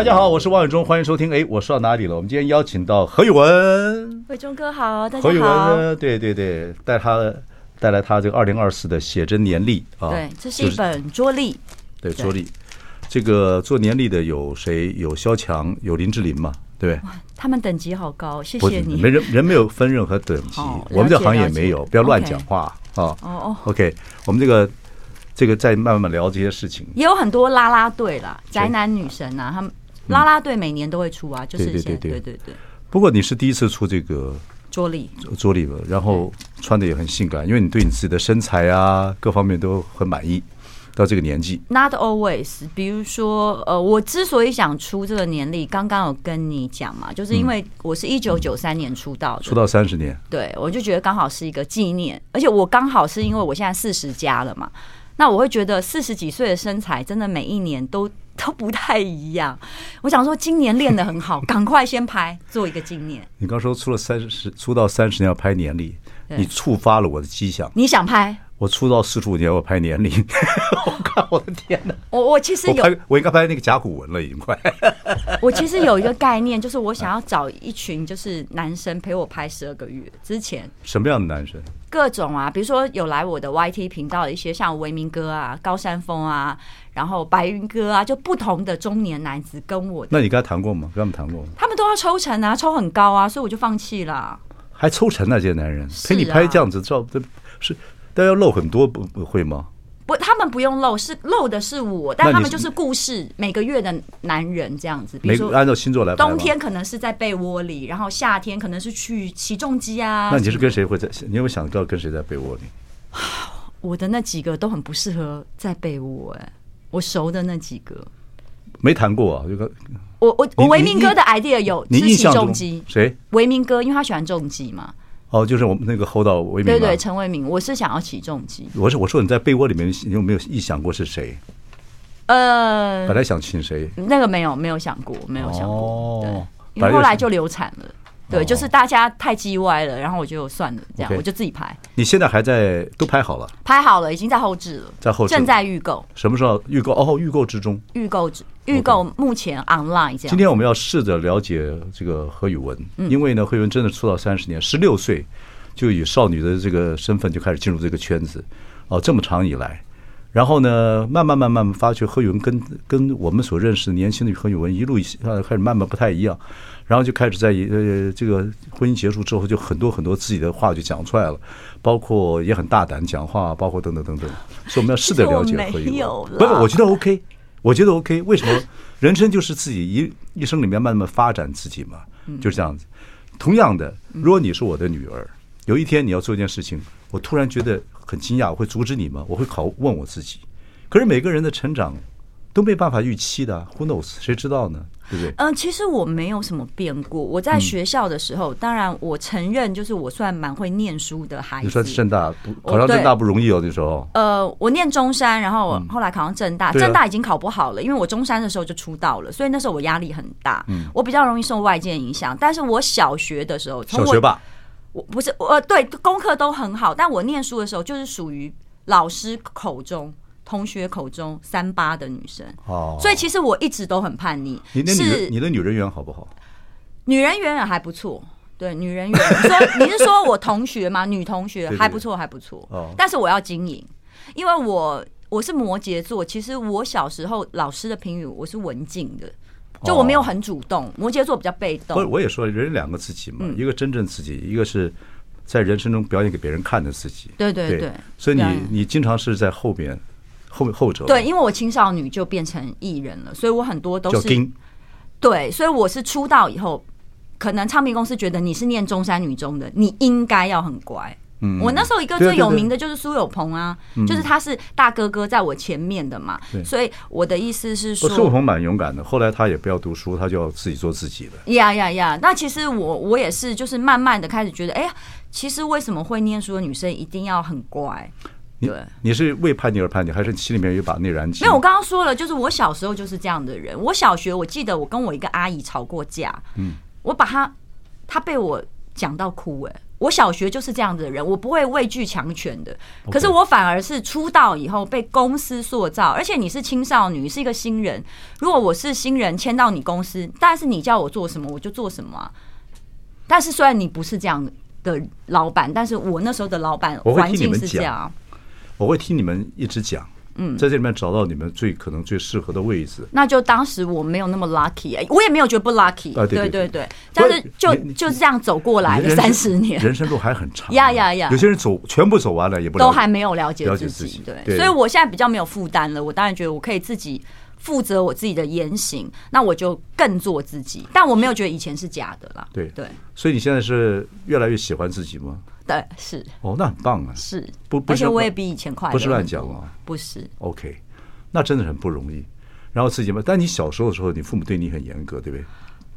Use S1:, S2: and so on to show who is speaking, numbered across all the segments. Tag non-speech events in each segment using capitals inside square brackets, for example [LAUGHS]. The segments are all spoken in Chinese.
S1: 大家好，我是王伟忠，欢迎收听。哎，我说到哪里了？我们今天邀请到何宇文，
S2: 伟忠哥好，大家好。
S1: 何宇文？对对对，带他带来他这个二零二四的写真年历啊。
S2: 对，这是一本桌历。
S1: 对，桌历。这个做年历的有谁？有萧强，有林志玲嘛？对不对？
S2: 他们等级好高，谢谢你。
S1: 没人人没有分任何等级，我们这行业没有，不要乱讲话啊。哦哦，OK，我们这个这个再慢慢聊这些事情。
S2: 也有很多啦啦队啦，宅男女神啊，他们。啦啦队每年都会出啊，就是对对对对对。
S1: 不过你是第一次出这个
S2: 桌历，
S1: 桌历吧？然后穿的也很性感，因为你对你自己的身材啊各方面都很满意。到这个年纪
S2: ，Not always。比如说，呃，我之所以想出这个年历，刚刚有跟你讲嘛，就是因为我是一九九三年出道的，
S1: 出道三十年，
S2: 对，我就觉得刚好是一个纪念，而且我刚好是因为我现在四十加了嘛，那我会觉得四十几岁的身材真的每一年都。[LAUGHS] 都不太一样。我想说，今年练得很好，[LAUGHS] 赶快先拍，做一个纪念。
S1: 你刚说出了三十，出道三十年要拍年历，你触发了我的迹象。
S2: 你想拍？
S1: 我出道四十五年，我拍年龄。[LAUGHS] 我靠，我的天哪！
S2: 我我其实有，我，
S1: 我应该拍那个甲骨文了，已经快。[LAUGHS]
S2: 我其实有一个概念，就是我想要找一群就是男生陪我拍十二个月。之前
S1: 什么样的男生？
S2: 各种啊，比如说有来我的 YT 频道的一些，像维明哥啊、高山峰啊，然后白云哥啊，就不同的中年男子跟我。
S1: 那你跟他谈过吗？跟他们谈过吗？
S2: 他们都要抽成啊，抽很高啊，所以我就放弃了。
S1: 还抽成那些男人陪你拍这样子照，这是。但要露很多不不会吗？
S2: 不，他们不用露，是露的是我，但他们就是故事每个月的男人这样子。比如说
S1: 按照星座来，
S2: 冬天可能是在被窝里，然后夏天可能是去起重机啊。
S1: 那你是跟谁会在？你有没有想到跟谁在被窝里？
S2: 我的那几个都很不适合在被窝哎，我熟的那几个
S1: 没谈过啊。这个
S2: 我我我维明哥的 idea 有是起重机，
S1: 谁？
S2: 维明哥，因为他喜欢重机嘛。
S1: 哦，就是我们那个后到魏明，
S2: 对对，陈为民，我是想要起重机。
S1: 我是我说你在被窝里面，你有没有臆想过是谁？呃，本来想请谁？
S2: 那个没有，没有想过，没有想过。哦，对，因为后来就流产了。对，就是大家太叽歪了，然后我就算了，这样我就自己拍。
S1: 你现在还在都拍好了？
S2: 拍好了，已经在后置了，
S1: 在后置，
S2: 正在预购。
S1: 什么时候预购？哦，预购之中。
S2: 预购之预购目前 online 这样。
S1: 今天我们要试着了解这个何宇文，因为呢，何宇文真的出道三十年，十六岁就以少女的这个身份就开始进入这个圈子，哦，这么长以来，然后呢，慢慢慢慢发觉何宇文跟跟我们所认识的年轻的何宇文一路开始慢慢不太一样。然后就开始在呃这个婚姻结束之后，就很多很多自己的话就讲出来了，包括也很大胆讲话，包括等等等等。所以我们要试着了解何宇文。不是，我觉得 OK，我觉得 OK。为什么？人生就是自己一一生里面慢慢发展自己嘛，就是这样子。同样的，如果你是我的女儿，有一天你要做一件事情，我突然觉得很惊讶，我会阻止你吗？我会考问我自己。可是每个人的成长都没办法预期的，Who knows？谁知道呢？对不对？
S2: 嗯，其实我没有什么变过。我在学校的时候，当然我承认，就是我算蛮会念书的孩子。
S1: 你说政大不考上正大不容易哦，那时候。
S2: 呃，我念中山，然后我后来考上正大，正大已经考不好了，因为我中山的时候就出道了，所以那时候我压力很大。嗯，我比较容易受外界影响。但是我小学的时候，
S1: 小学吧，
S2: 我不是我对功课都很好，但我念书的时候就是属于老师口中。同学口中三八的女生，哦，所以其实我一直都很叛逆。
S1: 你的女你的女人缘好不好？
S2: 女人缘还不错，对，女人缘。你 [LAUGHS] 说你是说我同学吗？女同学还不错，还不错。哦，但是我要经营，因为我我是摩羯座。其实我小时候老师的评语，我是文静的，就我没有很主动。摩羯座比较被动。
S1: 不是，我也说人两个自己嘛，一个真正自己，一个是在人生中表演给别人看的自己。
S2: 对对对，
S1: 所以你你经常是在后边。后后者
S2: 对，因为我青少女就变成艺人了，所以我很多都是对，所以我是出道以后，可能唱片公司觉得你是念中山女中的，你应该要很乖，嗯，我那时候一个最有名的就是苏有朋啊，就是他是大哥哥在我前面的嘛，所以我的意思是说，
S1: 苏有朋蛮勇敢的。后来他也不要读书，他就要自己做自己的。
S2: 呀呀呀！那其实我我也是，就是慢慢的开始觉得，哎呀，其实为什么会念书的女生一定要很乖？对，
S1: 你是为叛逆而叛逆，还是心里面有把内燃机？
S2: 没有，我刚刚说了，就是我小时候就是这样的人。我小学我记得我跟我一个阿姨吵过架，嗯，我把她，她被我讲到哭哎。我小学就是这样的人，我不会畏惧强权的。可是我反而是出道以后被公司塑造，而且你是青少女，是一个新人。如果我是新人签到你公司，但是你叫我做什么我就做什么啊。但是虽然你不是这样的老板，但是我那时候的老板环境是这样。
S1: 我会听你们一直讲。嗯，在这里面找到你们最可能最适合的位置，
S2: 那就当时我没有那么 lucky，我也没有觉得不 lucky，对对对对，但是就就是这样走过来的三十年，
S1: 人生路还很长
S2: 呀呀呀！
S1: 有些人走全部走完了，也不
S2: 都还没有了解自己，对，所以我现在比较没有负担了，我当然觉得我可以自己负责我自己的言行，那我就更做自己，但我没有觉得以前是假的啦，
S1: 对。
S2: 对，
S1: 所以你现在是越来越喜欢自己吗？
S2: 对，是
S1: 哦，那很棒啊，
S2: 是不？而且我也比以前快乐，
S1: 不是乱讲啊，
S2: 不是
S1: ，OK。那真的很不容易，然后自己嘛。但你小时候的时候，你父母对你很严格，对不对？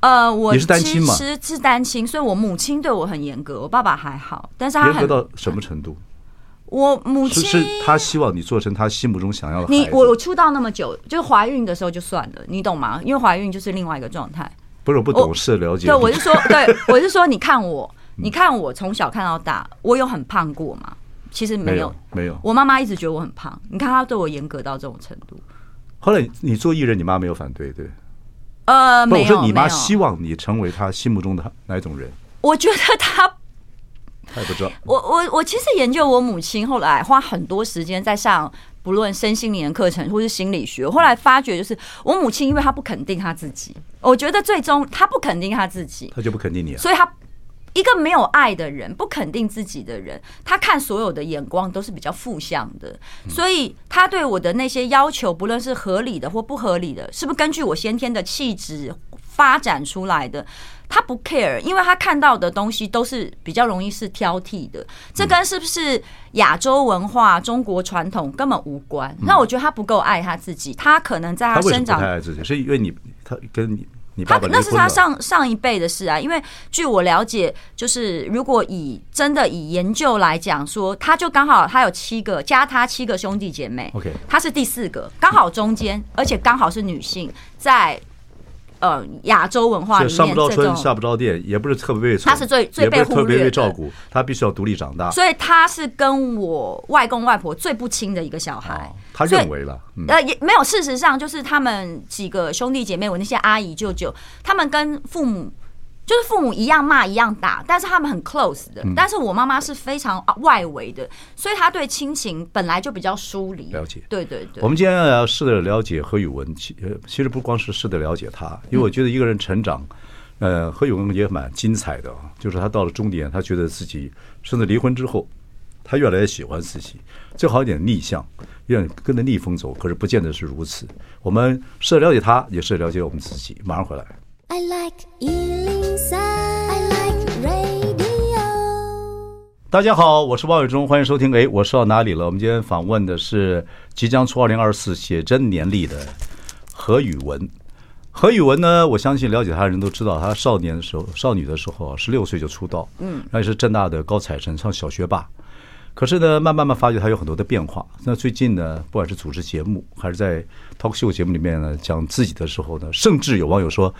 S2: 呃，我
S1: 你是单亲嘛？
S2: 其实是单亲，所以我母亲对我很严格，我爸爸还好，但是他
S1: 严格到什么程度？
S2: 我母亲
S1: 是他希望你做成他心目中想要的。
S2: 你我我出道那么久，就是怀孕的时候就算了，你懂吗？因为怀孕就是另外一个状态。
S1: 不是我不懂事了解。
S2: 对，我是说，对，我是说，你看我，你看我从小看到大，我有很胖过吗？其实没有，
S1: 没有。
S2: 我妈妈一直觉得我很胖，你看她对我严格到这种程度。
S1: 后来你做艺人，你妈没有反对，对？
S2: 呃，没有。
S1: 我说你妈希望你成为她心目中的哪一种人？
S2: 我觉得她，[LAUGHS]
S1: 她也不知道。
S2: 我我我其实研究我母亲，后来花很多时间在上，不论身心灵的课程或是心理学。后来发觉，就是我母亲，因为她不肯定她自己，我觉得最终她不肯定她自己，
S1: 她就不肯定你啊，
S2: 所以她。一个没有爱的人，不肯定自己的人，他看所有的眼光都是比较负向的，所以他对我的那些要求，不论是合理的或不合理的，是不是根据我先天的气质发展出来的，他不 care，因为他看到的东西都是比较容易是挑剔的，这跟是不是亚洲文化、中国传统根本无关。那我觉得他不够爱他自己，他可能在他生长，
S1: 他爱自己，是因为你他跟你。
S2: 他那是他上上一辈的事啊，因为据我了解，就是如果以真的以研究来讲说，他就刚好他有七个加他七个兄弟姐妹，OK，他是第四个，刚好中间，而且刚好是女性在。呃，亚洲文化里面
S1: 上不着村下不着店，也不是特别被宠，
S2: 他是最最被
S1: 特别被照顾，他必须要独立长大。
S2: 所以他是跟我外公外婆最不亲的一个小孩。
S1: 哦、他认为了，嗯、
S2: 呃，也没有。事实上，就是他们几个兄弟姐妹，我那些阿姨舅舅，他们跟父母。就是父母一样骂一样打，但是他们很 close 的。但是我妈妈是非常外围的，所以她对亲情本来就比较疏离。
S1: 了解，
S2: 对对对。
S1: 我们今天要试着了解何宇文，其其实不光是试着了解他，因为我觉得一个人成长，呃，何宇文也蛮精彩的。就是他到了终点，他觉得自己甚至离婚之后，他越来越喜欢自己，最好一点逆向，愿跟着逆风走。可是不见得是如此。我们试着了解他，也试着了解我们自己。马上回来。I like 大家好，我是王伟忠，欢迎收听。哎，我说到哪里了？我们今天访问的是即将出二零二四写真年历的何宇文。何宇文呢，我相信了解他的人都知道，他少年的时候、[LAUGHS] 少女的时候啊，十六岁就出道，嗯，那也是政大的高材生，上小学霸。可是呢，慢慢慢发觉他有很多的变化。那最近呢，不管是主持节目，还是在 talk show 节目里面呢，讲自己的时候呢，甚至有网友说。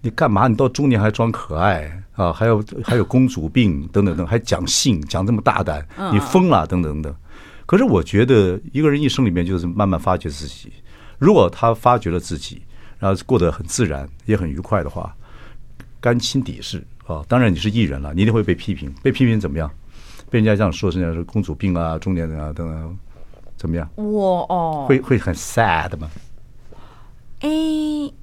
S1: 你干嘛？你到中年还装可爱啊？还有还有公主病等等等，还讲性讲这么大胆，你疯了等等等。可是我觉得一个人一生里面就是慢慢发掘自己。如果他发掘了自己，然后过得很自然也很愉快的话，甘心抵事啊。当然你是艺人了，你一定会被批评。被批评怎么样？被人家这样说，人家是公主病啊，中年人啊等等，怎么样？
S2: 我哦，
S1: 会会很 sad 吗？
S2: 诶。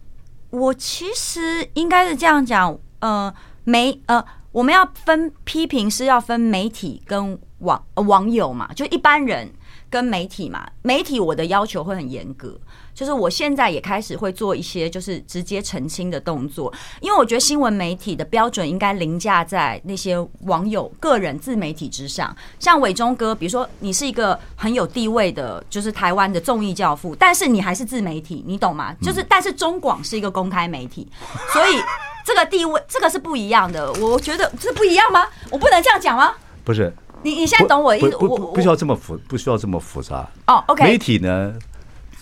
S2: 我其实应该是这样讲，呃，媒呃，我们要分批评是要分媒体跟网网友嘛，就一般人跟媒体嘛，媒体我的要求会很严格。就是我现在也开始会做一些，就是直接澄清的动作，因为我觉得新闻媒体的标准应该凌驾在那些网友个人自媒体之上。像伟忠哥，比如说你是一个很有地位的，就是台湾的综艺教父，但是你还是自媒体，你懂吗？就是但是中广是一个公开媒体，所以这个地位这个是不一样的。我觉得这不一样吗？我不能这样讲吗？
S1: 不是，
S2: 你你现在懂我意思？
S1: 不不，不需要这么复，不需要这么复杂。
S2: 哦，OK，
S1: 媒体呢？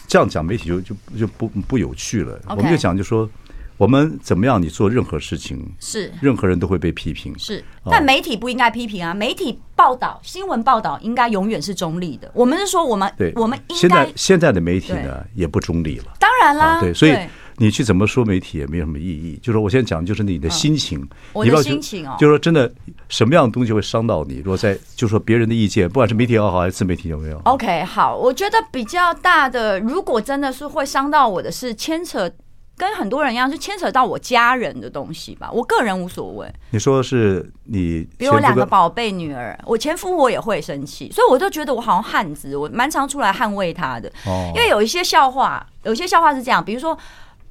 S1: 这样讲媒体就就就不不有趣了。我们就讲，就说我们怎么样，你做任何事情
S2: 是
S1: 任何人都会被批评，
S2: 是。但媒体不应该批评啊，媒体报道新闻报道应该永远是中立的。我们是说，我们对，我们应该
S1: 现在现在的媒体呢也不中立了。
S2: 当然啦，
S1: 对，所以。你去怎么说媒体也没有什么意义。就是我现在讲，就是你的心情，
S2: 嗯、我的心情哦，
S1: 就是说真的，什么样的东西会伤到你？如果在，就是说别人的意见，不管是媒体也好，还是自媒体有没有
S2: ？OK，好，我觉得比较大的，如果真的是会伤到我的是牵扯，跟很多人一样，是牵扯到我家人的东西吧。我个人无所谓。
S1: 你说是你，
S2: 比如我两个宝贝女儿，我前夫我也会生气，所以我就觉得我好像汉子，我蛮常出来捍卫他的。哦，因为有一些笑话，有一些笑话是这样，比如说。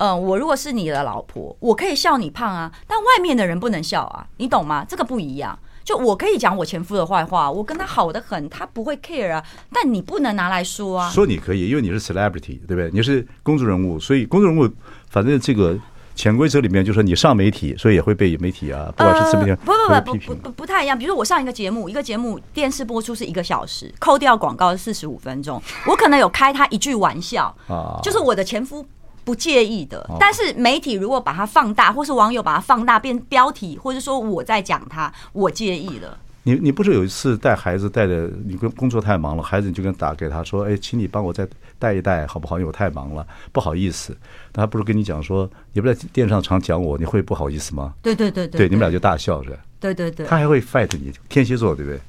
S2: 嗯，我如果是你的老婆，我可以笑你胖啊，但外面的人不能笑啊，你懂吗？这个不一样。就我可以讲我前夫的坏话，我跟他好的很，他不会 care 啊。但你不能拿来说啊。
S1: 说你可以，因为你是 celebrity，对不对？你是公众人物，所以公众人物反正这个潜规则里面就是说你上媒体，所以也会被媒体啊，不管是自媒体、呃、不
S2: 不不不不不太一样。比如说我上一个节目，一个节目电视播出是一个小时，扣掉广告是四十五分钟，我可能有开他一句玩笑啊，就是我的前夫。不介意的，但是媒体如果把它放大，或是网友把它放大变标题，或者说我在讲他，我介意了。
S1: 你你不是有一次带孩子带的，你工工作太忙了，孩子你就跟打给他说，哎，请你帮我再带一带好不好？因为我太忙了，不好意思。他不是跟你讲说，你不在电视上常讲我，你会不好意思吗？
S2: 对对对对，
S1: 对，你们俩就大笑着。
S2: 对对对，
S1: 他还会 fight 你，天蝎座对不对？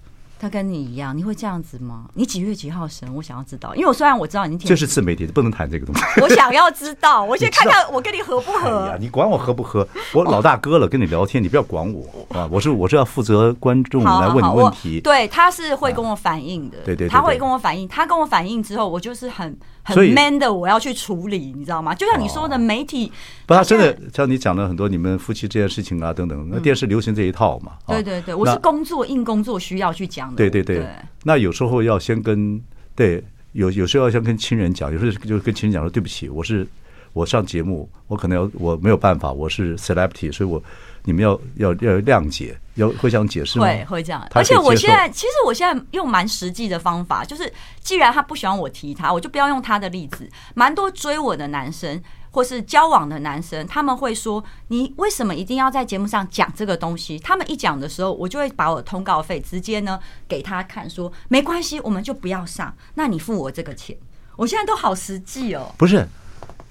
S2: 他跟你一样，你会这样子吗？你几月几号生？我想要知道，因为我虽然我知道你
S1: 这是自媒体，不能谈这个东西。
S2: 我想要知道，我 [LAUGHS] 先看看我跟你合不合。
S1: 哎呀，你管我合不合？我老大哥了，跟你聊天，你不要管我啊！我是我是要负责观众来问你问题。
S2: 对，他是会跟我反映的，对对，他会跟我反映。他跟我反映之后，我就是很很 man 的，我要去处理，你知道吗？就像你说的，媒体
S1: 不，他真的像你讲的很多你们夫妻这件事情啊等等，那电视流行这一套嘛。
S2: 对对对，我是工作硬工作需要去讲的。
S1: 对对对。那有时候要先跟对，有有时候要先跟亲人讲，有时候就跟亲人讲说对不起，我是我上节目，我可能要我没有办法，我是 celebrity，所以我你们要要要谅解，要会这样解释吗？
S2: 会会这样。而且我现在其实我现在用蛮实际的方法，就是既然他不喜欢我提他，我就不要用他的例子。蛮多追我的男生。或是交往的男生，他们会说：“你为什么一定要在节目上讲这个东西？”他们一讲的时候，我就会把我的通告费直接呢给他看，说：“没关系，我们就不要上，那你付我这个钱。”我现在都好实际哦。
S1: 不是，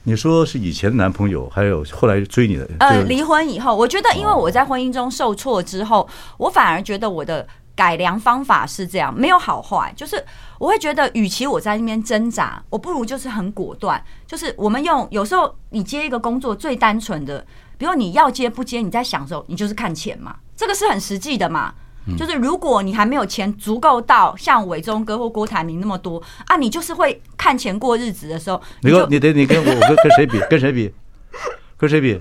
S1: 你说是以前的男朋友，还有后来追你的？
S2: 呃，离婚以后，我觉得因为我在婚姻中受挫之后，我反而觉得我的。改良方法是这样，没有好坏，就是我会觉得，与其我在那边挣扎，我不如就是很果断，就是我们用有时候你接一个工作最单纯的，比如你要接不接，你在想的时候，你就是看钱嘛，这个是很实际的嘛。就是如果你还没有钱足够到像伟忠哥或郭台铭那么多啊，你就是会看钱过日子的时候，
S1: 你跟你得你跟我跟跟谁比？跟谁比？跟谁比？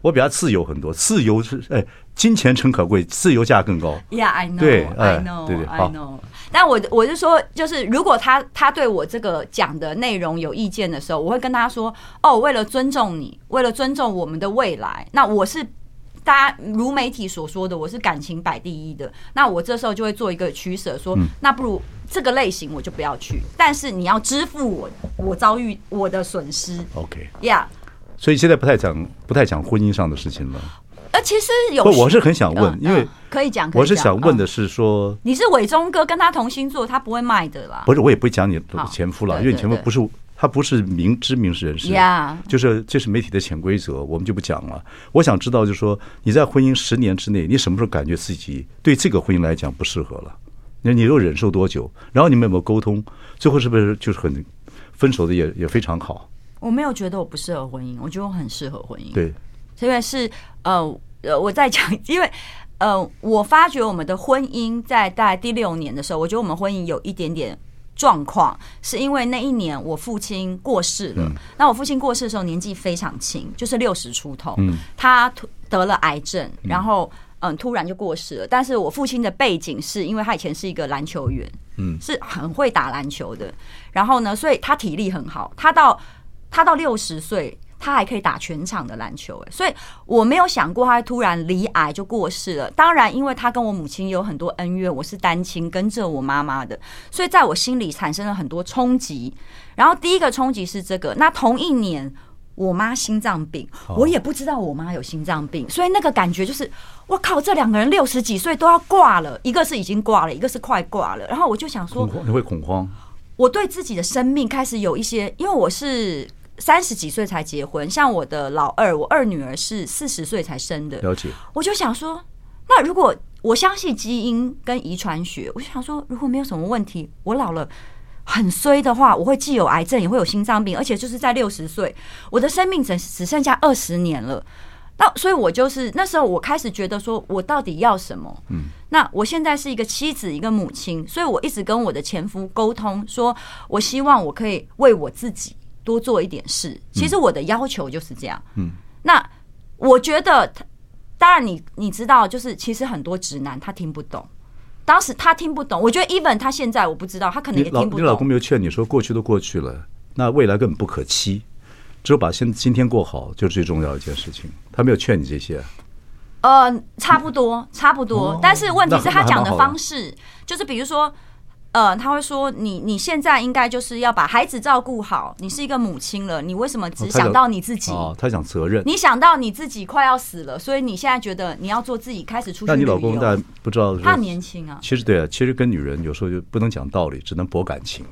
S1: 我比他自由很多，自由是哎。金钱诚可贵，自由价更高。
S2: Yeah，I know，对，I know，对对，I know。但我我是说，就是如果他他对我这个讲的内容有意见的时候，我会跟他说：“哦，为了尊重你，为了尊重我们的未来，那我是大家如媒体所说的，我是感情摆第一的。那我这时候就会做一个取舍，说那不如这个类型我就不要去，但是你要支付我我遭遇我的损失。OK，Yeah。
S1: 所以现在不太讲不太讲婚姻上的事情了。
S2: 呃，其实有，
S1: 我是很想问，因为
S2: 可以讲，
S1: 我是想问的是说，
S2: 你是伟忠哥跟他同星座，他不会卖的啦。
S1: 不是，我也不会讲你前夫了，因为你前夫不是他不是名知名人士，就是这是媒体的潜规则，我们就不讲了。我想知道，就是说你在婚姻十年之内，你什么时候感觉自己对这个婚姻来讲不适合了？那你又忍受多久？然后你们有没有沟通？最后是不是就是很分手的也也非常好？
S2: 我没有觉得我不适合婚姻，我觉得我很适合婚姻。
S1: 对。
S2: 因为是呃呃，我在讲，因为呃，我发觉我们的婚姻在大概第六年的时候，我觉得我们婚姻有一点点状况，是因为那一年我父亲过世了。嗯、那我父亲过世的时候年纪非常轻，就是六十出头。嗯，他得了癌症，然后嗯，突然就过世了。但是我父亲的背景是因为他以前是一个篮球员，嗯，是很会打篮球的。然后呢，所以他体力很好。他到他到六十岁。他还可以打全场的篮球，哎，所以我没有想过他突然离癌就过世了。当然，因为他跟我母亲有很多恩怨，我是单亲跟着我妈妈的，所以在我心里产生了很多冲击。然后第一个冲击是这个，那同一年我妈心脏病，我也不知道我妈有心脏病，所以那个感觉就是，我靠，这两个人六十几岁都要挂了，一个是已经挂了，一个是快挂了。然后我就想说，
S1: 你会恐慌？
S2: 我对自己的生命开始有一些，因为我是。三十几岁才结婚，像我的老二，我二女儿是四十岁才生的。
S1: 了解。
S2: 我就想说，那如果我相信基因跟遗传学，我就想说，如果没有什么问题，我老了很衰的话，我会既有癌症，也会有心脏病，而且就是在六十岁，我的生命只只剩下二十年了。那所以，我就是那时候，我开始觉得说，我到底要什么？嗯。那我现在是一个妻子，一个母亲，所以我一直跟我的前夫沟通，说我希望我可以为我自己。多做一点事，其实我的要求就是这样。嗯，那我觉得，当然你你知道，就是其实很多直男他听不懂，当时他听不懂。我觉得 even 他现在我不知道，他可能也听不懂。
S1: 你老公没有劝你说，过去都过去了，那未来根本不可期，只有把现今天过好，就是最重要的一件事情。他没有劝你这些。
S2: 呃，差不多，差不多。但是问题是他讲的方式，就是比如说。呃，他会说你你现在应该就是要把孩子照顾好，你是一个母亲了，你为什么只想到你自己？
S1: 哦，他想责任。
S2: 你想到你自己快要死了，所以你现在觉得你要做自己，开始出去。
S1: 那你老公但不知道，
S2: 他年轻啊。
S1: 其实对啊，其实跟女人有时候就不能讲道理，只能博感情。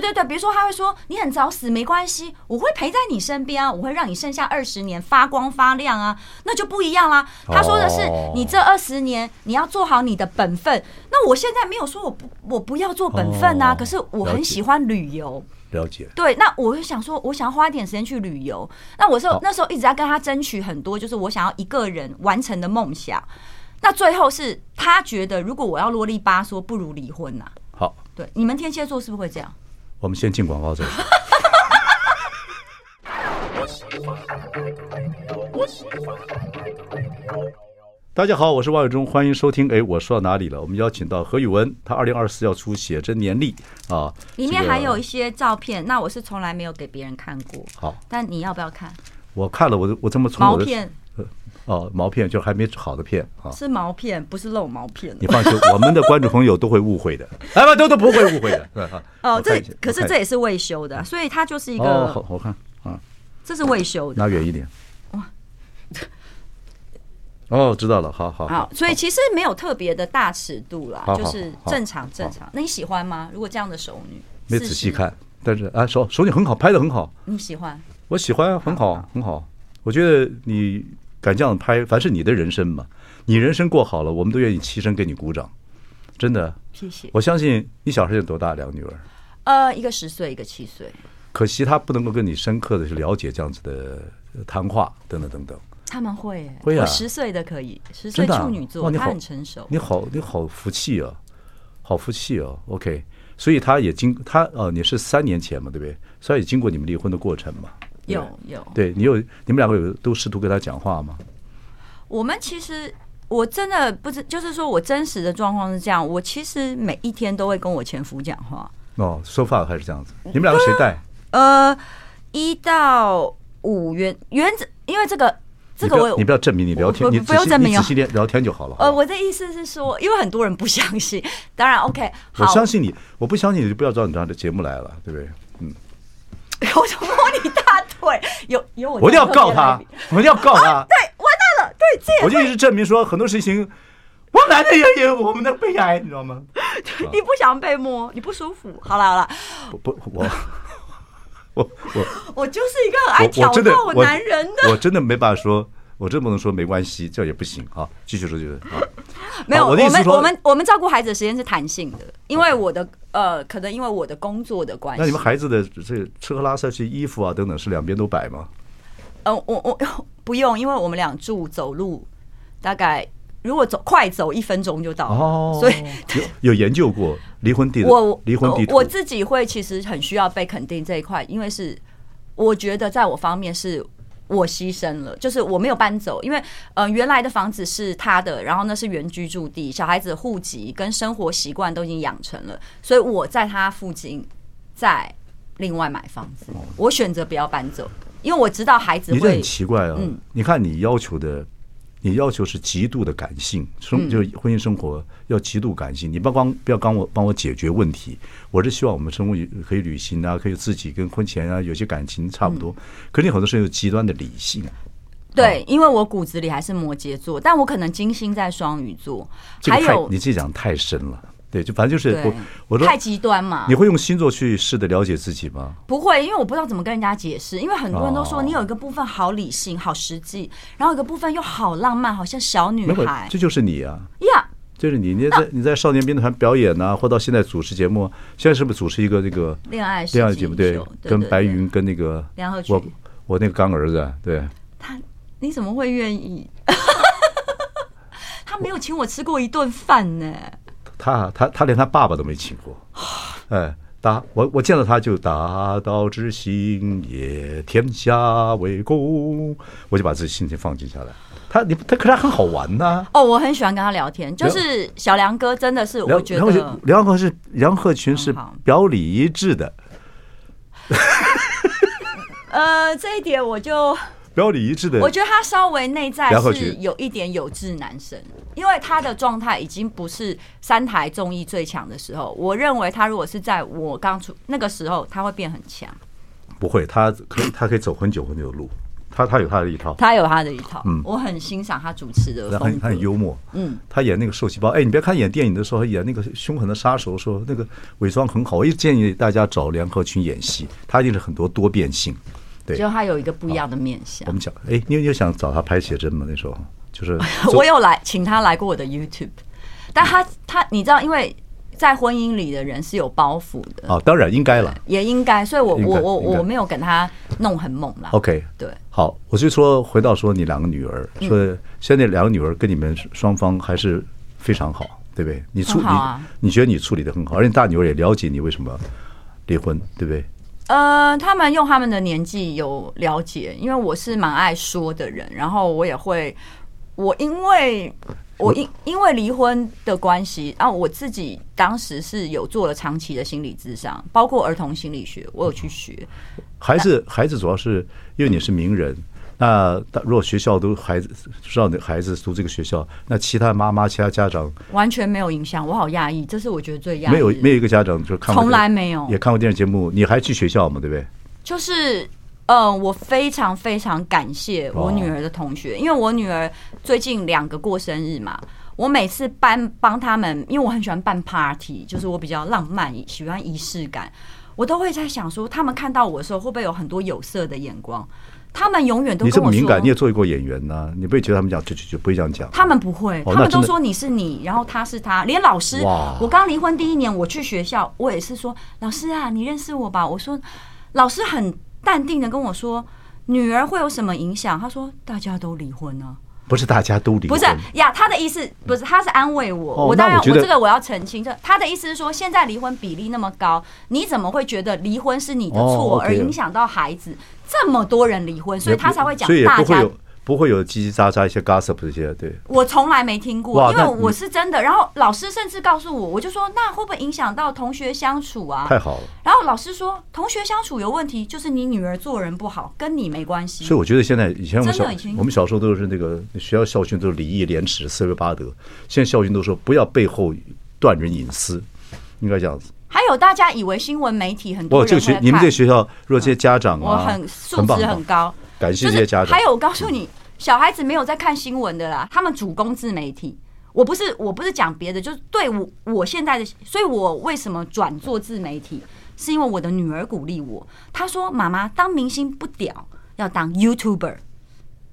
S2: 对对对，比如说他会说你很早死没关系，我会陪在你身边啊，我会让你剩下二十年发光发亮啊，那就不一样啦。他说的是你这二十年你要做好你的本分。那我现在没有说我不我不要做本分啊，可是我很喜欢旅游。
S1: 了解。
S2: 对，那我就想说，我想要花一点时间去旅游。那我说那时候一直在跟他争取很多，就是我想要一个人完成的梦想。那最后是他觉得，如果我要啰里吧嗦，不如离婚呐。
S1: 好，
S2: 对，你们天蝎座是不是会这样？
S1: 我们先进广告再说。大家好，我是王伟忠，欢迎收听。哎，我说到哪里了？我们邀请到何宇文，他二零二四要出写真年历啊，
S2: 里面还有一些照片。那我是从来没有给别人看过。好，但你要不要看？
S1: 我看了，我我这么从
S2: 毛片。
S1: 哦，毛片就是还没好的片啊，
S2: 是毛片，不是露毛片。
S1: 你放心，我们的观众朋友都会误会的，[LAUGHS] 哎不，都都不会误会的。[LAUGHS]
S2: 哦，这可是这也是未修的，所以它就是一个
S1: 好好看啊。
S2: 这是未修的，
S1: 拿远一点。哇，[LAUGHS] 哦，知道了，好好好。
S2: 所以其实没有特别的大尺度啦，就是正常正常。那你喜欢吗？如果这样的熟女，
S1: 没仔细看，但是啊，手手女很好，拍的很好。
S2: 你喜欢？
S1: 我喜欢，很好，很好。我觉得你。敢这样拍，凡是你的人生嘛，你人生过好了，我们都愿意牺牲给你鼓掌，真的。谢谢。我相信你小时候有多大？两个女儿？
S2: 呃，一个十岁，一个七岁。
S1: 可惜他不能够跟你深刻的去了解这样子的谈话，等等等等。
S2: 他们会，
S1: 会啊。
S2: 十岁的可以，十岁处女座，他很成熟。
S1: 你好，你好福气啊，好福气哦。OK，所以他也经他哦，你是三年前嘛，对不对？所以也经过你们离婚的过程嘛。
S2: 有有，
S1: 对你有你们两个有都试图跟他讲话吗？
S2: 我们其实我真的不知，就是说我真实的状况是这样，我其实每一天都会跟我前夫讲话。
S1: 哦，说话还是这样子。你们两个谁带？
S2: 呃，一到五原原则，因为这个这个我
S1: 你不要证明，你聊天你不用证明，仔细聊天就好了。
S2: 呃，我的意思是说，因为很多人不相信，当然 OK，[LAUGHS]
S1: 我相信你，我不相信你就不要找你这样的节目来了，对不对？嗯。[LAUGHS]
S2: 我就摸你大腿，有有我，
S1: 我一定要告他，我一定要告他。
S2: 对，完蛋了，对，这
S1: 我就一直证明说很多事情，我男的也有我们的悲哀，你知道吗？[LAUGHS]
S2: 你不想被摸，你不舒服。好了好了，
S1: 不我我我 [LAUGHS]
S2: 我就是一个很爱挑逗男人的，
S1: 我真的没办法说。我真不能说没关系，这也不行啊！继续说就是啊，
S2: 没有，我们我们我们照顾孩子的时间是弹性的，因为我的呃，可能因为我的工作的关系。
S1: 那你们孩子的这吃喝拉撒这些衣服啊等等，是两边都摆吗？
S2: 呃，我我 [LAUGHS] 不用，因为我们俩住走路大概如果走快走一分钟就到哦，所以
S1: 有有研究过离婚地
S2: 我
S1: 离婚地图，
S2: 我自己会其实很需要被肯定这一块，因为是我觉得在我方面是我牺牲了，就是我没有搬走，因为呃原来的房子是他的，然后那是原居住地，小孩子户籍跟生活习惯都已经养成了，所以我在他附近再另外买房子，我选择不要搬走，因为我知道孩子会。
S1: 你很奇怪啊，嗯，你看你要求的。你要求是极度的感性，生就是婚姻生活要极度感性。你不光不要帮我帮我解决问题，我是希望我们生活可以旅行啊，可以自己跟婚前啊有些感情差不多。可是你很多时候有极端的理性。
S2: 对，因为我骨子里还是摩羯座，但我可能金星在双鱼座。还有
S1: 你这讲太深了。对，就反正就是我，我
S2: 太极端嘛。
S1: 你会用星座去试着了解自己吗？
S2: 不会，因为我不知道怎么跟人家解释。因为很多人都说你有一个部分好理性、好实际，然后有一个部分又好浪漫，好像小女孩。
S1: 这就是你啊！
S2: 呀，
S1: 就是你。你在你在少年兵团表演啊，或到现在主持节目，现在是不是主持一个这个
S2: 恋爱
S1: 恋爱节目？对，跟白云跟那个
S2: 梁和群，
S1: 我我那个干儿子，对。
S2: 他你怎么会愿意？[LAUGHS] 他没有请我吃过一顿饭呢。
S1: 他他他连他爸爸都没请过，[SIGHS] 哎，打我我见到他就打道之行也，天下为公，我就把自己心情放静下来。他你他可是他很好玩呐、啊。
S2: 哦，我很喜欢跟他聊天，就是小梁哥真的是我觉得
S1: 梁和是梁鹤群是表里一致的。[LAUGHS]
S2: 呃，这一点我就。
S1: 表里一致的，
S2: 我觉得他稍微内在是有一点有志男生，因为他的状态已经不是三台综艺最强的时候。我认为他如果是在我刚出那个时候，他会变很强。
S1: 不会，他可以，他可以走很久很久的路。他他有他的一套，
S2: 他有他的一套。嗯，我很欣赏他主持的风格，
S1: 他很幽默。嗯，他演那个受气包，哎，你别看演电影的时候演那个凶狠的杀手，说那个伪装很好。我一直建议大家找梁和群演戏，他一定是很多多变性。
S2: 就他有一个不一样的面相。
S1: 我们讲，哎，你有有想找他拍写真吗？那时候就是 [LAUGHS]
S2: 我有来请他来过我的 YouTube，但他他你知道，因为在婚姻里的人是有包袱的
S1: 哦，当然应该了，
S2: 也应该，所以我我我我没有跟他弄很猛了。
S1: OK，
S2: 对，
S1: 好，我就说回到说你两个女儿，说现在两个女儿跟你们双方还是非常好，对不对？你处理你觉得你处理的很好，而且大女儿也了解你为什么离婚，对不对？
S2: 呃，他们用他们的年纪有了解，因为我是蛮爱说的人，然后我也会，我因为我因因为离婚的关系，然后我自己当时是有做了长期的心理咨商，包括儿童心理学，我有去学。
S1: 孩子，孩子主要是因为你是名人。那如果学校都孩子知道孩子读这个学校，那其他妈妈、其他家长
S2: 完全没有影响，我好压抑，这是我觉得最讶异。
S1: 没有没有一个家长就看，
S2: 从来没有，
S1: 也看过电视节目。你还去学校吗？对不对？
S2: 就是，嗯、呃，我非常非常感谢我女儿的同学，因为我女儿最近两个过生日嘛，我每次办帮他们，因为我很喜欢办 party，就是我比较浪漫，喜欢仪式感，我都会在想说，他们看到我的时候会不会有很多有色的眼光？他们永远都你这么
S1: 敏感，你也做过演员呢、啊，你不会觉得他们讲就就就不会这样讲？
S2: 他们不会，他们都说你是你，然后他是他，连老师。我刚离婚第一年，我去学校，我也是说，老师啊，你认识我吧？我说，老师很淡定的跟我说，女儿会有什么影响？他说，大家都离婚啊。
S1: 不是大家都离婚，
S2: 不是呀。他的意思不是，他是安慰我。哦、我当然，我，我这个我要澄清。这他的意思是说，现在离婚比例那么高，你怎么会觉得离婚是你的错，而影响到孩子？这么多人离婚，所以他才会讲大家。
S1: 不会有叽叽喳喳一些 gossip 这些，对。
S2: 我从来没听过，因为我是真的。然后老师甚至告诉我，我就说，那会不会影响到同学相处啊？
S1: 太好了。
S2: 然后老师说，同学相处有问题，就是你女儿做人不好，跟你没关系。
S1: 所以我觉得现在以前我们小我们小时候都是那个学校校训都是礼义廉耻四维八德，现在校训都说不要背后断人隐私，应该这样子。
S2: 还有大家以为新闻媒体很多人会看，
S1: 这个学你们这学校，如果这些家长啊，
S2: 我很素质很高。
S1: 感谢这些家长。
S2: 还有，我告诉你，小孩子没有在看新闻的啦，他们主攻自媒体。我不是，我不是讲别的，就是对我我现在的，所以我为什么转做自媒体，是因为我的女儿鼓励我。她说：“妈妈，当明星不屌，要当 YouTuber。”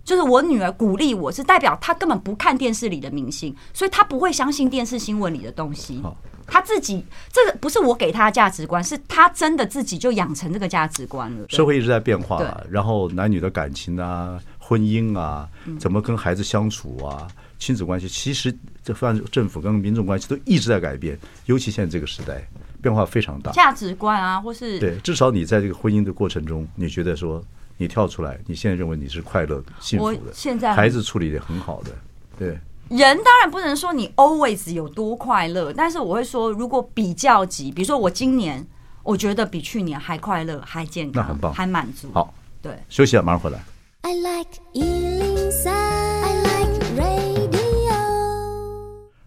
S2: 就是我女儿鼓励我，是代表她根本不看电视里的明星，所以她不会相信电视新闻里的东西。她自己这个不是我给她的价值观，是她真的自己就养成这个价值观了。
S1: 社会一直在变化，然后男女的感情啊、婚姻啊、怎么跟孩子相处啊、亲子关系，其实这反政府跟民众关系都一直在改变，尤其现在这个时代变化非常大。
S2: 价值观啊，或是
S1: 对，至少你在这个婚姻的过程中，你觉得说。你跳出来，你现在认为你是快乐、幸福的，
S2: 现在
S1: 孩子处理的很好的，对。
S2: 人当然不能说你 always 有多快乐，但是我会说，如果比较级，比如说我今年，我觉得比去年还快乐、还健康，
S1: 那很棒，
S2: 还满足。
S1: 好，
S2: 对，
S1: 休息了，马上回来。
S3: I like 103, I like radio。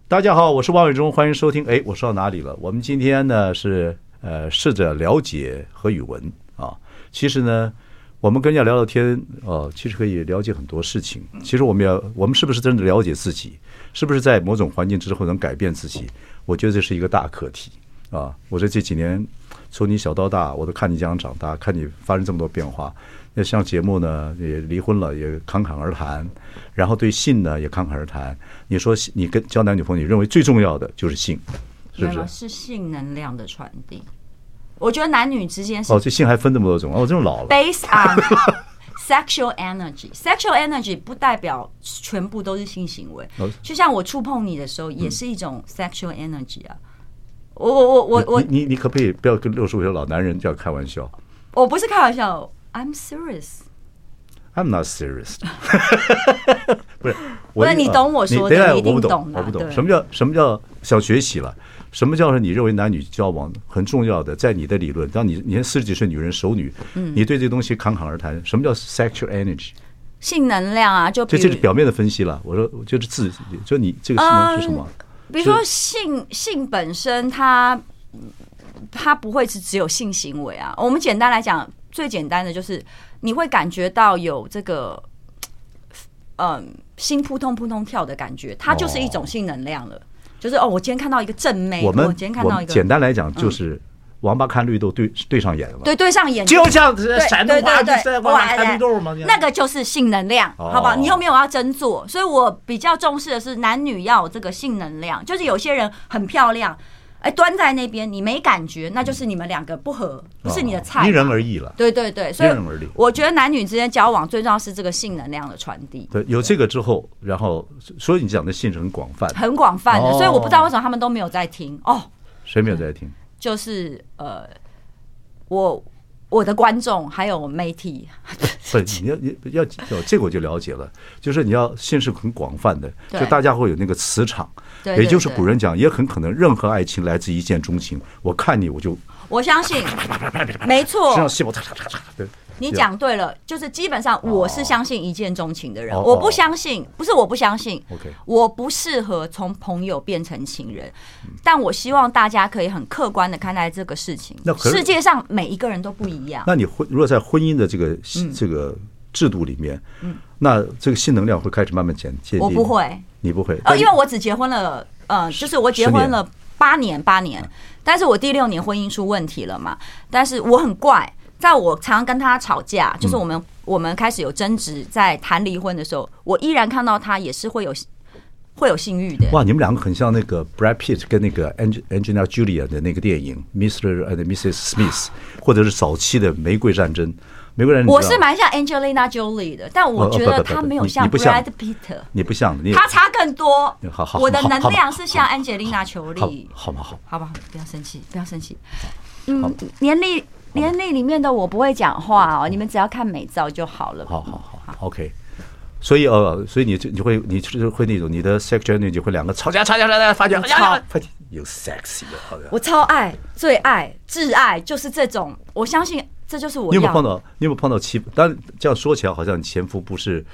S1: 大家好，我是王伟忠，欢迎收听。哎，我说到哪里了？我们今天呢是呃试着了解何宇文啊，其实呢。我们跟人家聊聊天，呃，其实可以了解很多事情。其实我们要，我们是不是真的了解自己？是不是在某种环境之后能改变自己？我觉得这是一个大课题啊！我说这几年从你小到大，我都看你这样长大，看你发生这么多变化。那像节目呢，也离婚了，也侃侃而谈，然后对性呢也侃侃而谈。你说你跟交男女朋友，你认为最重要的就是性，是不是？
S2: 是性能量的传递。我觉得男女之间是
S1: 哦，这性还分这么多种哦，这种老了。
S2: Based on [LAUGHS] sexual energy，sexual energy 不代表全部都是性行为。就像我触碰你的时候，也是一种 sexual energy 啊。我我我我我，
S1: 你你可不可以不要跟六十五岁老男人这样开玩笑？
S2: 我不是开玩笑，I'm serious。
S1: I'm not serious。[LAUGHS] [LAUGHS] 不是，
S2: 不是你懂我说的，你一定懂。
S1: 我不懂，什么叫什么叫想学习了？什么叫做你认为男女交往很重要的？在你的理论，当你你看四十几岁女人熟女，你对这个东西侃侃而谈。什么叫 sexual energy？
S2: 性能量啊，就
S1: 这这是表面的分析了。我说就是自，就你这个性能是什么？
S2: 比如说性性本身，它它不会是只有性行为啊。我们简单来讲，最简单的就是你会感觉到有这个嗯心扑通扑通跳的感觉，它就是一种性能量了。就是哦，我今天看到一个正妹，
S1: 我们
S2: 今天看到一个，
S1: 简单来讲就是王八看绿豆对对上眼了嘛，
S2: 对对上眼，
S1: 就像闪电花对王八看绿豆嘛，
S2: 那个就是性能量，好不好？你又没有要真做，所以我比较重视的是男女要有这个性能量，就是有些人很漂亮。哎，端在那边你没感觉，那就是你们两个不合，不是你的菜。
S1: 因人而异了。
S2: 对对对，所以我觉得男女之间交往最重要是这个性能量的传递。
S1: 对，有这个之后，然后所以你讲的性是很广泛，
S2: 很广泛的，所以我不知道为什么他们都没有在听哦。
S1: 谁没有在听？
S2: 就是呃，我。我的观众还有媒体，
S1: 对，你要你要有这个我就了解了，就是你要信是很广泛的，就大家会有那个磁场，也就是古人讲，也很可能任何爱情来自一见钟情。我看你我就，
S2: 我相信，没错，
S1: 身上细胞嚓嚓嚓嚓，对。
S2: 你讲对了，就是基本上我是相信一见钟情的人，我不相信，不是我不相信，我不适合从朋友变成情人，但我希望大家可以很客观的看待这个事情。世界上每一个人都不一样。
S1: 那你婚如果在婚姻的这个这个制度里面，那这个性能量会开始慢慢减减。
S2: 我不会，
S1: 你不会，
S2: 呃，因为我只结婚了，呃，就是我结婚了八年八年，但是我第六年婚姻出问题了嘛，但是我很怪。在我常常跟他吵架，就是我们、嗯、我们开始有争执，在谈离婚的时候，我依然看到他也是会有会有性欲的。哇，
S1: 你们两个很像那个 Brad Pitt 跟那个 Angelina Jolie 的那个电影 Mr. and Mrs. Smith，[LAUGHS] 或者是早期的玫瑰战争。玫瑰战争，
S2: 我是蛮像 Angelina Jolie 的，但我觉得他没有像 Brad Pitt，
S1: 你不像，
S2: 他差更多。
S1: 好好，
S2: 我的能量是像 Angelina Jolie。
S1: 好不好？
S2: 好不好？不要生气，不要生气。嗯，年龄。年龄里面的我不会讲话哦，你们只要看美照就好了。
S1: 好好好，OK。所以呃，所以你就你会你就是会那种你的 sex journey 就会两个吵架吵架吵架，发觉超有 sexy 的，好的。
S2: 我超爱最爱挚爱就是这种，我相信这就是我。
S1: 你有没有碰到？你有没有碰到欺负？但这样说起来，好像你前夫不是。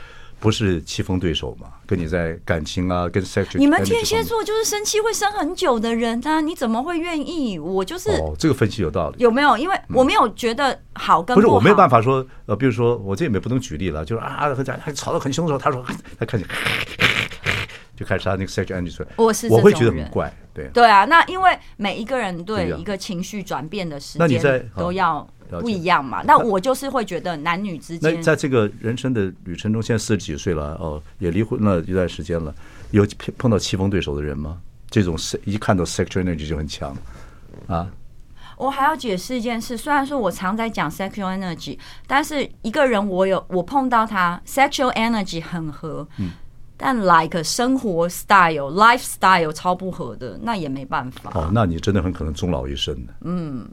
S1: 不是棋逢对手嘛？跟你在感情啊，跟 sex，
S2: 你们天蝎座就是生气会生很久的人啊！你怎么会愿意？我就是
S1: 哦，这个分析有道理。
S2: 有没有？因为我没有觉得好跟不
S1: 是，我没有办法说呃，比如说我这里面不能举例了，就是啊，还吵得很凶的时候，他说他看见 [LAUGHS] 就开始他那个 sex energy 出来，
S2: 我是
S1: 我会觉得很怪，对
S2: 对啊。那因为每一个人对一个情绪转变的时间，那你在都要。不一样嘛。那我就是会觉得男女之间，
S1: 那在这个人生的旅程中，现在四十几岁了哦，也离婚了一段时间了，有碰到棋逢对手的人吗？这种一看到 sexual energy 就很强啊。
S2: 我还要解释一件事，虽然说我常在讲 sexual energy，但是一个人我有我碰到他 sexual energy 很合，嗯，但 like 生活 style lifestyle 超不合的，那也没办法。
S1: 哦，那你真的很可能终老一生的。
S2: 嗯，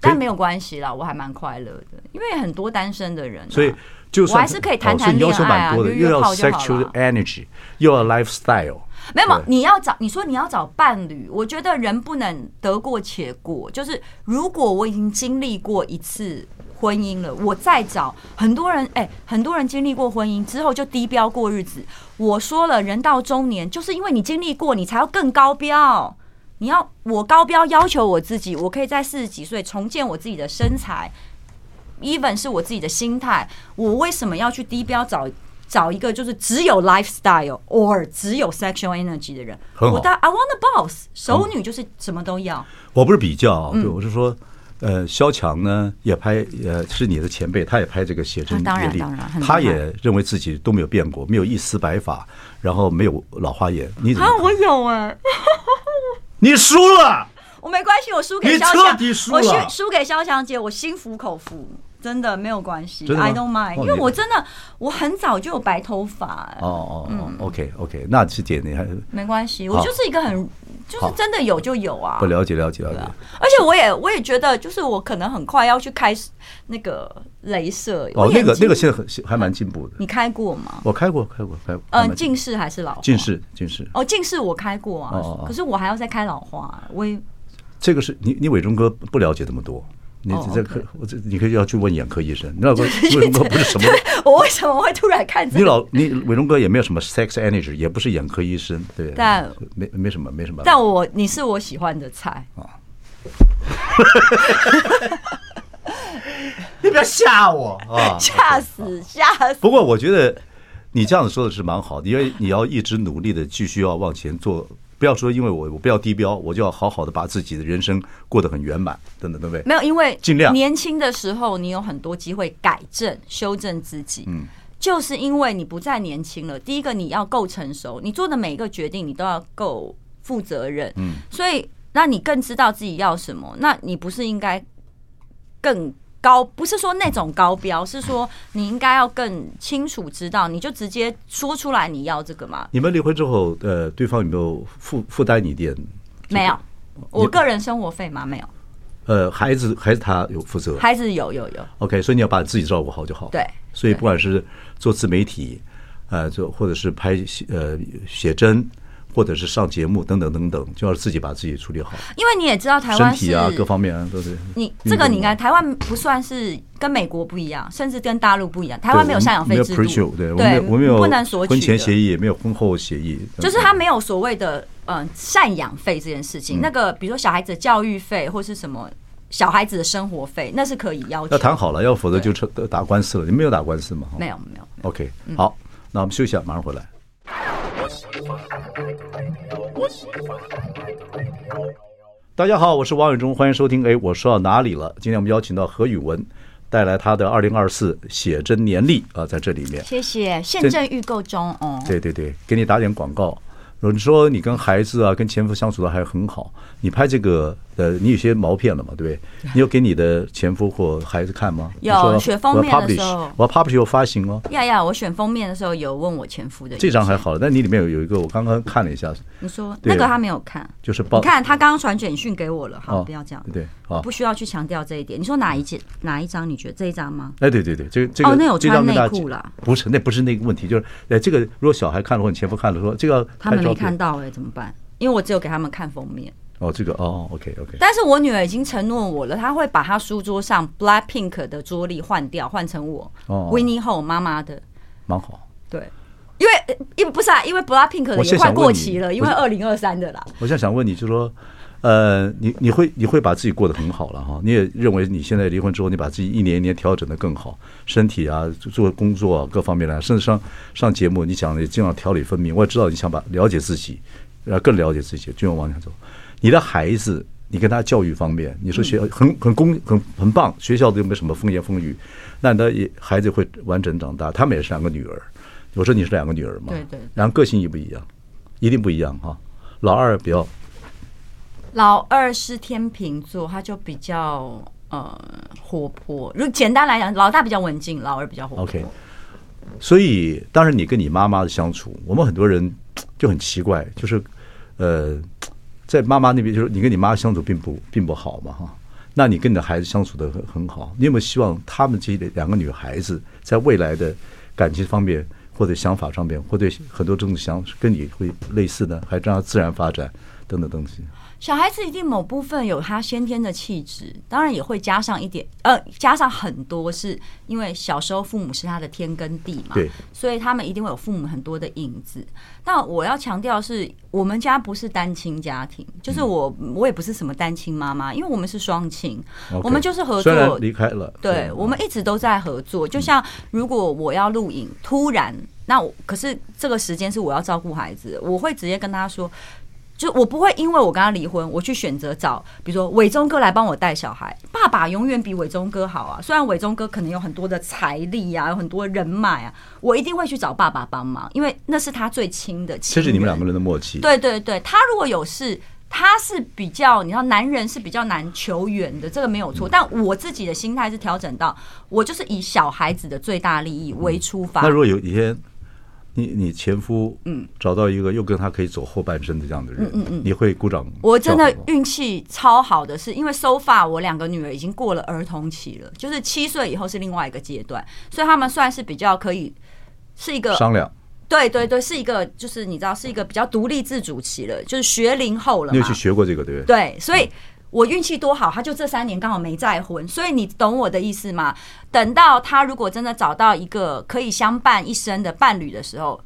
S2: 但没有关系啦，我还蛮快乐的，因为很多单身的人、啊，
S1: 所以就
S2: 我还是可以谈谈恋爱啊，
S1: 又要 sexual energy，又要 lifestyle。
S2: 没有，你要找你说你要找伴侣，我觉得人不能得过且过。就是如果我已经经历过一次婚姻了，我再找很多人，哎，很多人经历过婚姻之后就低标过日子。我说了，人到中年，就是因为你经历过，你才要更高标。你要我高标要求我自己，我可以在四十几岁重建我自己的身材，even 是我自己的心态。我为什么要去低标找？找一个就是只有 lifestyle or 只有 sexual energy 的人，我当 I want a boss，熟女就是什么都要。
S1: 我不是比较，对，我是说，呃，肖强呢也拍，呃，是你的前辈，他也拍这个写真
S2: 当然当然，
S1: 他也认为自己都没有变过，没有一丝白发，然后没有老花眼。你怎么？
S2: 我有哎，
S1: 你输了，
S2: 我没关系，我输给肖强，我输输给肖强姐，我心服口服。真的没有关系，I don't mind，因为我真的我很早就有白头发。
S1: 哦哦哦，OK OK，那是姐你还
S2: 没关系，我就是一个很就是真的有就有啊。
S1: 不了解了解了解，
S2: 而且我也我也觉得，就是我可能很快要去开那个镭射。
S1: 哦，那个那个现在很还蛮进步的。
S2: 你开过吗？
S1: 我开过开过开过。
S2: 嗯，近视还是老？
S1: 近视近视。
S2: 哦，近视我开过啊，可是我还要再开老花。我也
S1: 这个是你你伟忠哥不了解这么多。你这可我这你可以要去问眼科医生。你老公伟龙哥不是什么？
S2: 我为什么会突然看？
S1: 你老你伟龙哥也没有什么 sex energy，也不是眼科医生，对。
S2: 但
S1: 没没什么没什么。
S2: 但我你是我喜欢的菜啊！[LAUGHS]
S1: 你不要吓我啊！[LAUGHS]
S2: 吓死吓死！[LAUGHS]
S1: 不过我觉得你这样子说的是蛮好的，因为你要一直努力的继续要往前做。不要说，因为我我不要低标，我就要好好的把自己的人生过得很圆满，等等，对不对？
S2: 没有，因为
S1: 尽量
S2: 年轻的时候，你有很多机会改正、修正自己。嗯，就是因为你不再年轻了。第一个，你要够成熟，你做的每一个决定，你都要够负责任。嗯，所以那你更知道自己要什么，那你不是应该更？高不是说那种高标，是说你应该要更清楚知道，你就直接说出来你要这个嘛。
S1: 你们离婚之后，呃，对方有没有负负担你一点？
S2: 没有，我个人生活费嘛，没有。
S1: 呃，孩子孩子他有负责？
S2: 孩子有有有。
S1: OK，所以你要把自己照顾好就好。
S2: 对，
S1: 所以不管是做自媒体，呃，做或者是拍呃写真。或者是上节目等等等等，就要自己把自己处理好。
S2: 因为你也知道台湾身
S1: 体啊各方面啊都是。
S2: 你这个你应该台湾不算是跟美国不一样，甚至跟大陆不一样。台湾没有赡养费制度，
S1: 对，对，我们有
S2: 不能索取
S1: 婚前协议，也没有婚后协议。
S2: 就是他没有所谓的嗯赡养费这件事情。那个比如说小孩子的教育费或是什么小孩子的生活费，那是可以要求。
S1: 要谈好了，要否则就成打官司了。你没有打官司吗？
S2: 没有没有。
S1: OK，好，那我们休息马上回来。大家好，我是王伟忠，欢迎收听。哎，我说到哪里了？今天我们邀请到何宇文，带来他的二零二四写真年历啊，在这里面。
S2: 谢谢，现正预购中哦。
S1: 对对对，给你打点广告。你说你跟孩子啊，跟前夫相处的还很好，你拍这个。呃，你有些毛片了嘛，对不对？你有给你的前夫或孩子看吗？
S2: 有选封面的时候，
S1: 我要 publish 有发行哦。
S2: 呀呀，我选封面的时候有问我前夫的。
S1: 这张还好了，但你里面有有一个，我刚刚看了一下。
S2: 你说那个他没有看，
S1: 就是报。
S2: 你看他刚刚传简讯给我了，好，不要这样。
S1: 对，
S2: 好，不需要去强调这一点。你说哪一件哪一张？你觉得这一张吗？
S1: 哎，对对对，这这个
S2: 哦，那有穿内裤了。
S1: 不是，那不是那个问题，就是哎，这个如果小孩看了或你前夫看了，说这个
S2: 他们没看到哎，怎么办？因为我只有给他们看封面。
S1: 哦，这个哦，OK OK。
S2: 但是我女儿已经承诺我了，她会把她书桌上 Black Pink 的桌历换掉，换成我 Winnie Ho 妈妈的，
S1: 蛮好。
S2: 对，因为因为不是啊，因为 Black Pink 的也快过期了，因为二零二三的啦。
S1: 我现在想问你，就是说，呃，你你会你会把自己过得很好了哈？你也认为你现在离婚之后，你把自己一年一年调整的更好，身体啊，做工作啊，各方面来，甚至上上节目，你讲的也尽量条理分明。我也知道你想把了解自己，呃，更了解自己，就要往前走。你的孩子你跟他教育方面，你说学校很很公很很棒，学校都没什么风言风语，那你的孩子会完整长大。他们也是两个女儿，我说你是两个女儿嘛，
S2: 对对，
S1: 然后个性一不一样，一定不一样哈。老二比较，
S2: 老二是天秤座，他就比较呃活泼。如果简单来讲，老大比较文静，老二比较活泼。
S1: OK，所以当然你跟你妈妈的相处，我们很多人就很奇怪，就是呃。在妈妈那边，就是你跟你妈相处并不并不好嘛，哈。那你跟你的孩子相处得很很好，你有没有希望他们这两个女孩子在未来的感情方面或者想法上面，或者很多这种想跟你会类似的，还让她自然发展等等东西？
S2: 小孩子一定某部分有他先天的气质，当然也会加上一点，呃，加上很多是因为小时候父母是他的天跟地嘛，
S1: 对，
S2: 所以他们一定会有父母很多的影子。那我要强调是我们家不是单亲家庭，就是我我也不是什么单亲妈妈，因为我们是双亲，我们就是合作。
S1: 离开了，
S2: 对，我们一直都在合作。就像如果我要录影，突然那我可是这个时间是我要照顾孩子，我会直接跟他说。就我不会因为我跟他离婚，我去选择找比如说伟忠哥来帮我带小孩。爸爸永远比伟忠哥好啊！虽然伟忠哥可能有很多的财力啊，有很多人脉啊，我一定会去找爸爸帮忙，因为那是他最亲的亲。
S1: 这是你们两个人的默契。
S2: 对对对，他如果有事，他是比较你知道，男人是比较难求援的，这个没有错。但我自己的心态是调整到，我就是以小孩子的最大利益为出发。
S1: 那如果有一天。你你前夫嗯找到一个又跟他可以走后半生的这样的人，嗯嗯，你会鼓掌？
S2: 我真的运气超好的是，因为 so far 我两个女儿已经过了儿童期了，就是七岁以后是另外一个阶段，所以他们算是比较可以是一个
S1: 商量。
S2: 对对对，是一个就是你知道是一个比较独立自主期了，就是学龄后了。
S1: 你有去学过这个对不
S2: 对？对，所以。我运气多好，他就这三年刚好没再婚，所以你懂我的意思吗？等到他如果真的找到一个可以相伴一生的伴侣的时候，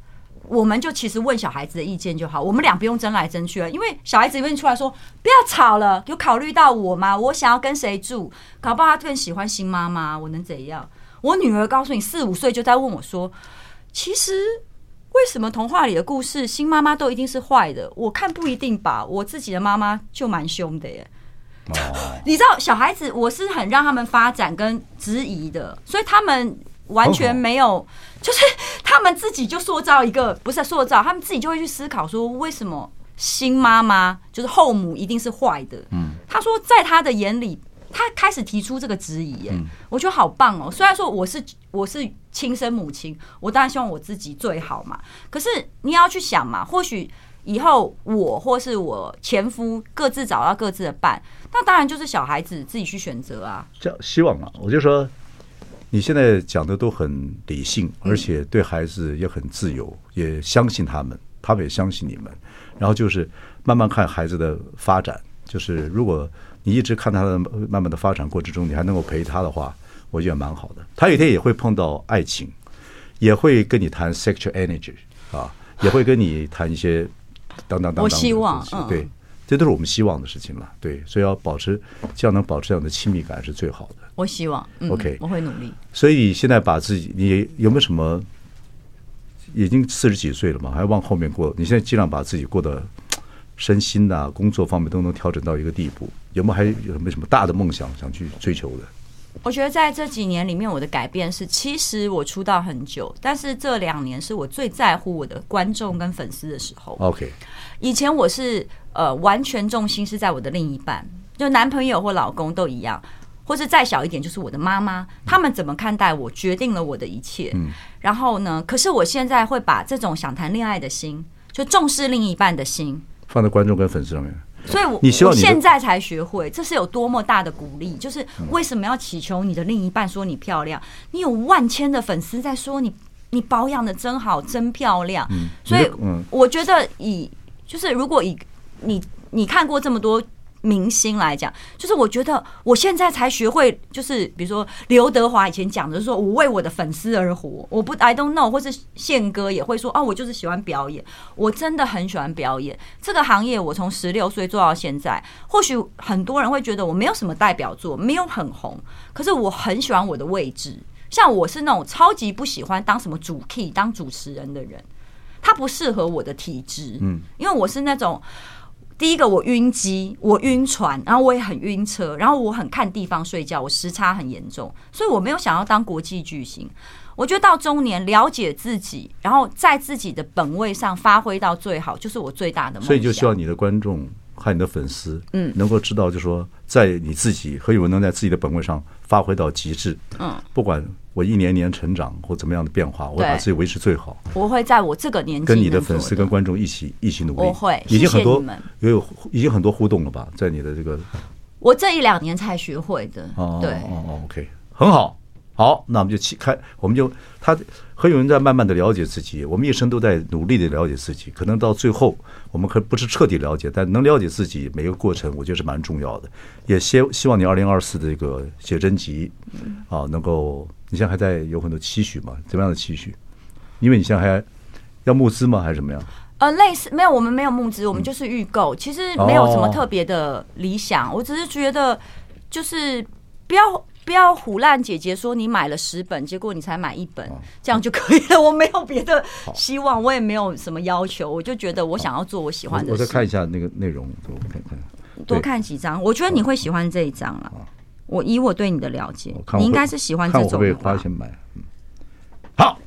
S2: 我们就其实问小孩子的意见就好，我们俩不用争来争去了，因为小孩子问出来说不要吵了，有考虑到我吗？我想要跟谁住？搞不好他更喜欢新妈妈，我能怎样？我女儿告诉你，四五岁就在问我说，其实为什么童话里的故事新妈妈都一定是坏的？我看不一定吧，我自己的妈妈就蛮凶的耶。哦，你知道小孩子，我是很让他们发展跟质疑的，所以他们完全没有，就是他们自己就塑造一个，不是塑造，他们自己就会去思考说，为什么新妈妈就是后母一定是坏的？嗯，他说在他的眼里，他开始提出这个质疑，哎，我觉得好棒哦。虽然说我是我是亲生母亲，我当然希望我自己最好嘛，可是你要去想嘛，或许。以后我或是我前夫各自找到各自的伴，那当然就是小孩子自己去选择啊。
S1: 这希望啊，我就说你现在讲的都很理性，而且对孩子也很自由，也相信他们，他们也相信你们。然后就是慢慢看孩子的发展，就是如果你一直看他的慢慢的发展过程中，你还能够陪他的话，我觉得蛮好的。他有一天也会碰到爱情，也会跟你谈 sexual energy 啊，也会跟你谈一些。当当当当，
S2: 我希望，
S1: 嗯对，这都是我们希望的事情了。对，所以要保持这样能保持这样的亲密感是最好的。
S2: 我希望
S1: ，OK，
S2: 我会努力。
S1: 所以现在把自己，你有没有什么？已经四十几岁了嘛，还要往后面过？你现在尽量把自己过得身心呐、工作方面都能调整到一个地步。有没有还有没有什么大的梦想想去追求的？
S2: 我觉得在这几年里面，我的改变是，其实我出道很久，但是这两年是我最在乎我的观众跟粉丝的时候。
S1: OK，
S2: 以前我是呃完全重心是在我的另一半，就男朋友或老公都一样，或是再小一点就是我的妈妈，他们怎么看待我，决定了我的一切。嗯，然后呢，可是我现在会把这种想谈恋爱的心，就重视另一半的心，
S1: 放在观众跟粉丝上面。
S2: 所以，我我现在才学会，这是有多么大的鼓励。就是为什么要祈求你的另一半说你漂亮？你有万千的粉丝在说你，你保养的真好，真漂亮。所以，我觉得以就是如果以你你看过这么多。明星来讲，就是我觉得我现在才学会，就是比如说刘德华以前讲的，说我为我的粉丝而活。我不，I don't know，或是宪哥也会说，哦，我就是喜欢表演，我真的很喜欢表演这个行业。我从十六岁做到现在，或许很多人会觉得我没有什么代表作，没有很红，可是我很喜欢我的位置。像我是那种超级不喜欢当什么主 key、当主持人的人，他不适合我的体质。嗯，因为我是那种。第一个我晕机，我晕船，然后我也很晕车，然后我很看地方睡觉，我时差很严重，所以我没有想要当国际巨星。我觉得到中年了解自己，然后在自己的本位上发挥到最好，就是我最大的梦想。
S1: 所以就希望你的观众和你的粉丝，嗯，能够知道，就是说，在你自己何以文能在自己的本位上发挥到极致，嗯，不管我一年年成长或怎么样的变化，我把自己维持最好。
S2: 我会在我这个年纪
S1: 跟你的粉丝跟观众一起一起努力。
S2: 我会，
S1: 已经很多也有已经很多互动了吧？在你的这个，
S2: 我这一两年才学会的。
S1: 哦，对，哦哦，OK，很好。好，那我们就起开，我们就他何妤玟在慢慢的了解自己，我们一生都在努力的了解自己，可能到最后我们可不是彻底了解，但能了解自己每个过程，我觉得是蛮重要的。也希希望你二零二四的这个写真集啊，能够你现在还在有很多期许吗？怎么样的期许？因为你现在还要募资吗？还是怎么样？
S2: 呃，类似没有，我们没有募资，我们就是预购，其实没有什么特别的理想，我只是觉得就是不要。不要唬烂姐姐说你买了十本，结果你才买一本，这样就可以了。我没有别的希望，我也没有什么要求，我就觉得我想要做我喜欢的事。
S1: 我再看一下那个内容，我看看，
S2: 多看几张。我觉得你会喜欢这一张了。我以我对你的了解，你应该是喜欢这种。
S1: 看我会花钱买。嗯，好，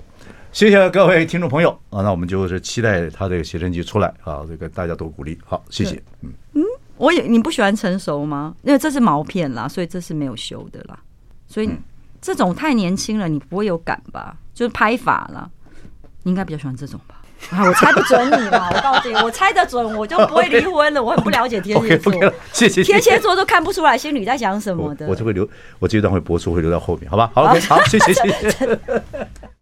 S1: 谢谢各位听众朋友啊，那我们就是期待他这个写真集出来啊，这个大家多鼓励。好，谢谢。嗯嗯，
S2: 我也你不喜欢成熟吗？因为这是毛片啦，所以这是没有修的啦。所以这种太年轻了，你不会有感吧？就是拍法了，你应该比较喜欢这种吧？啊，我猜不准你嘛！我告诉你，我猜得准，我就不会 [LAUGHS] 离婚了。我很不了解天蝎座，谢谢。天蝎座都看不出来心里在想什么的。
S1: 我就会留，我这一段会播出，会留到后面，好吧？好好，谢谢，谢谢。[LAUGHS] [LAUGHS]